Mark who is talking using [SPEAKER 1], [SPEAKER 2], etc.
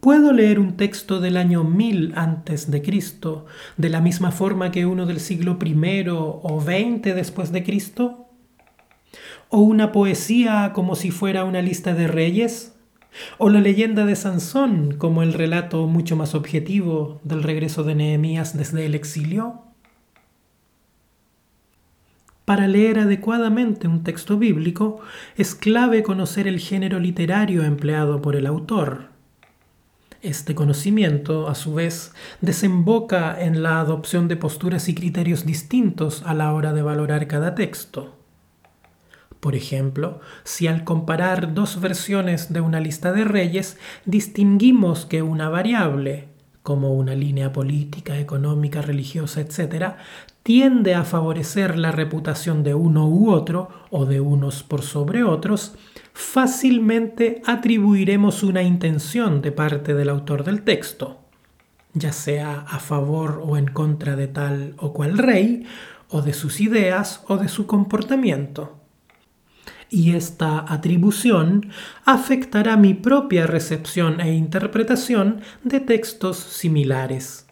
[SPEAKER 1] ¿Puedo leer un texto del año 1000 antes de Cristo de la misma forma que uno del siglo I o XX después de Cristo? ¿O una poesía como si fuera una lista de reyes? ¿O la leyenda de Sansón como el relato mucho más objetivo del regreso de Nehemías desde el exilio? Para leer adecuadamente un texto bíblico es clave conocer el género literario empleado por el autor este conocimiento, a su vez, desemboca en la adopción de posturas y criterios distintos a la hora de valorar cada texto. Por ejemplo, si al comparar dos versiones de una lista de reyes distinguimos que una variable, como una línea política, económica, religiosa, etc., tiende a favorecer la reputación de uno u otro o de unos por sobre otros, fácilmente atribuiremos una intención de parte del autor del texto, ya sea a favor o en contra de tal o cual rey, o de sus ideas o de su comportamiento. Y esta atribución afectará mi propia recepción e interpretación de textos similares.